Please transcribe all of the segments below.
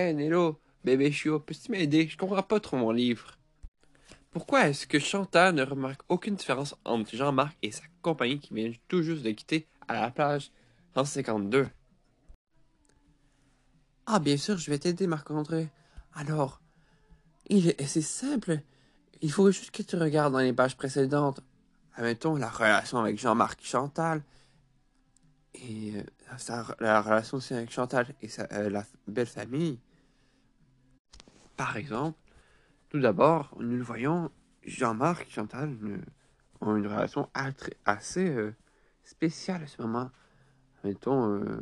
Hey Nello, bébé chiot, peux-tu m'aider? Je comprends pas trop mon livre. Pourquoi est-ce que Chantal ne remarque aucune différence entre Jean-Marc et sa compagnie qui vient tout juste de quitter à la plage 152? Ah, bien sûr, je vais t'aider, Marc-André. Alors, c'est simple. Il faut juste que tu regardes dans les pages précédentes. Admettons la relation avec Jean-Marc Chantal. Et euh, la relation aussi avec Chantal et euh, la belle famille. Par exemple, tout d'abord, nous le voyons, Jean-Marc et Chantal ont une relation assez euh, spéciale à ce moment. Mettons, euh,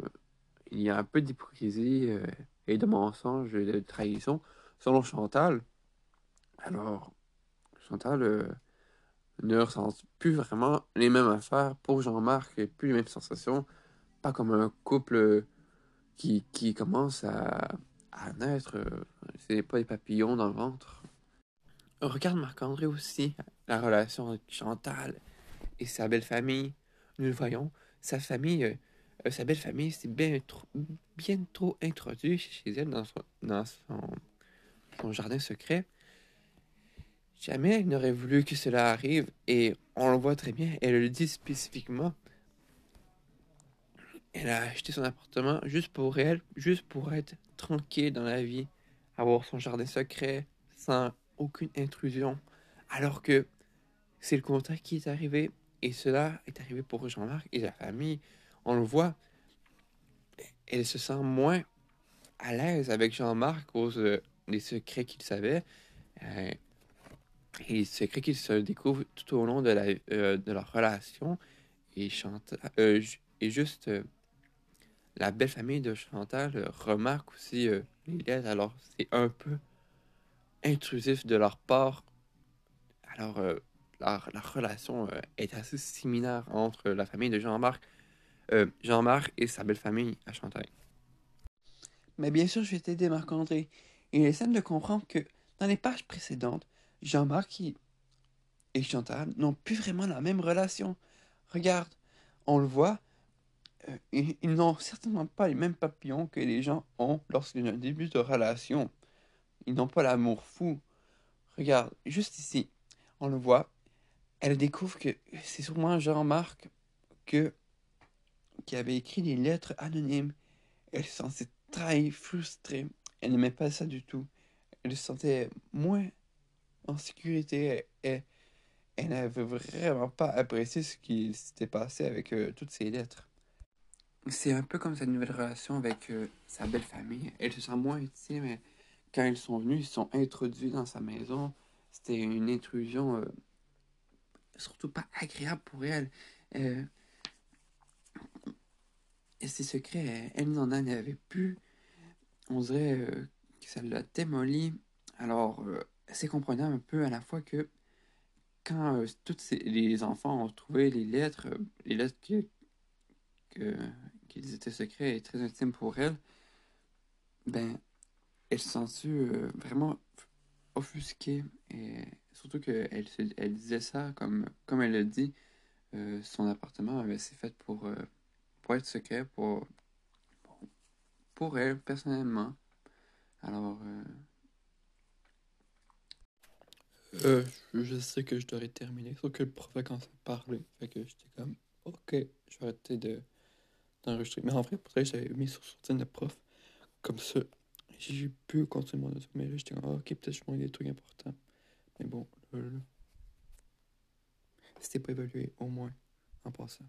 il y a un peu d'hypocrisie euh, et de mensonge et de trahison selon Chantal. Alors, Chantal ne ressent plus vraiment les mêmes affaires pour Jean-Marc et plus les mêmes sensations. Pas comme un couple qui commence à, à naître. euh, C'est pas des papillons dans le ventre. Regarde Marc-André aussi, la relation avec Chantal et sa belle famille. Nous le voyons, sa famille, euh, euh, sa belle famille, c'est bien trop, bien trop introduit chez elle dans son, dans son, son jardin secret. Jamais elle n'aurait voulu que cela arrive et on le voit très bien, elle le dit spécifiquement. Elle a acheté son appartement juste pour elle, juste pour être tranquille dans la vie, avoir son jardin secret sans aucune intrusion. Alors que c'est le contraire qui est arrivé et cela est arrivé pour Jean-Marc et la famille. On le voit, elle se sent moins à l'aise avec Jean-Marc à cause euh, des secrets qu'il savait. Euh, et les secrets qu'ils se découvrent tout au long de, la, euh, de leur relation. Et, Chantal, euh, et juste euh, la belle famille de Chantal euh, remarque aussi euh, les. Alors, c'est un peu intrusif de leur part. Alors, euh, leur, relation euh, est assez similaire entre la famille de Jean-Marc euh, Jean-Marc et sa belle famille à Chantal. Mais bien sûr, je vais t'aider, Marc-André. Il essaie de comprendre que dans les pages précédentes, Jean-Marc et- Chantal n'ont plus vraiment la même relation. Regarde, on le voit, ils, ils n'ont certainement pas les mêmes papillons que les gens ont lorsqu'il y a un début de relation. Ils n'ont pas l'amour fou. Regarde, juste ici, on le voit, elle découvre que c'est sûrement Jean-Marc qui avait écrit des lettres anonymes. Elle se sentait trahie, frustrée. Elle n'aimait pas ça du tout. Elle se sentait moins en sécurité et elle n'avait vraiment pas apprécié ce qui s'était passé avec euh, toutes ces lettres. C'est un peu comme sa nouvelle relation avec euh, sa belle famille. Elle se sent moins intime. mais Quand ils sont venus, ils sont introduits dans sa maison. C'était une intrusion euh, surtout pas agréable pour elle. Euh, et ses secrets, elle n'en en avait plus. On dirait que ça l'a démoli. Alors, c'est comprenable un peu à la fois que quand tous les enfants ont trouvé les lettres, les lettres que, qu'ils étaient secrets et très intimes pour elle, ben, elle se sentit euh, vraiment offusquée. Et surtout qu'elle elle disait ça, comme, comme elle le dit, euh, son appartement avait été fait pour, euh, pour être secret, pour, pour, elle, personnellement. Alors, je, je sais que je devrais terminer, sauf que le prof a commencé à parler. Fait que j'étais comme, ok, je vais arrêter de, Mais en vrai, pour ça, j'avais mis sur soutien de prof. Comme ça, j'ai pu continuer mon audio. Mais j'étais comme, ah, ok, peut-être je manque des trucs importants. Mais bon, là, là, c'était pas évalué, au moins, en passant.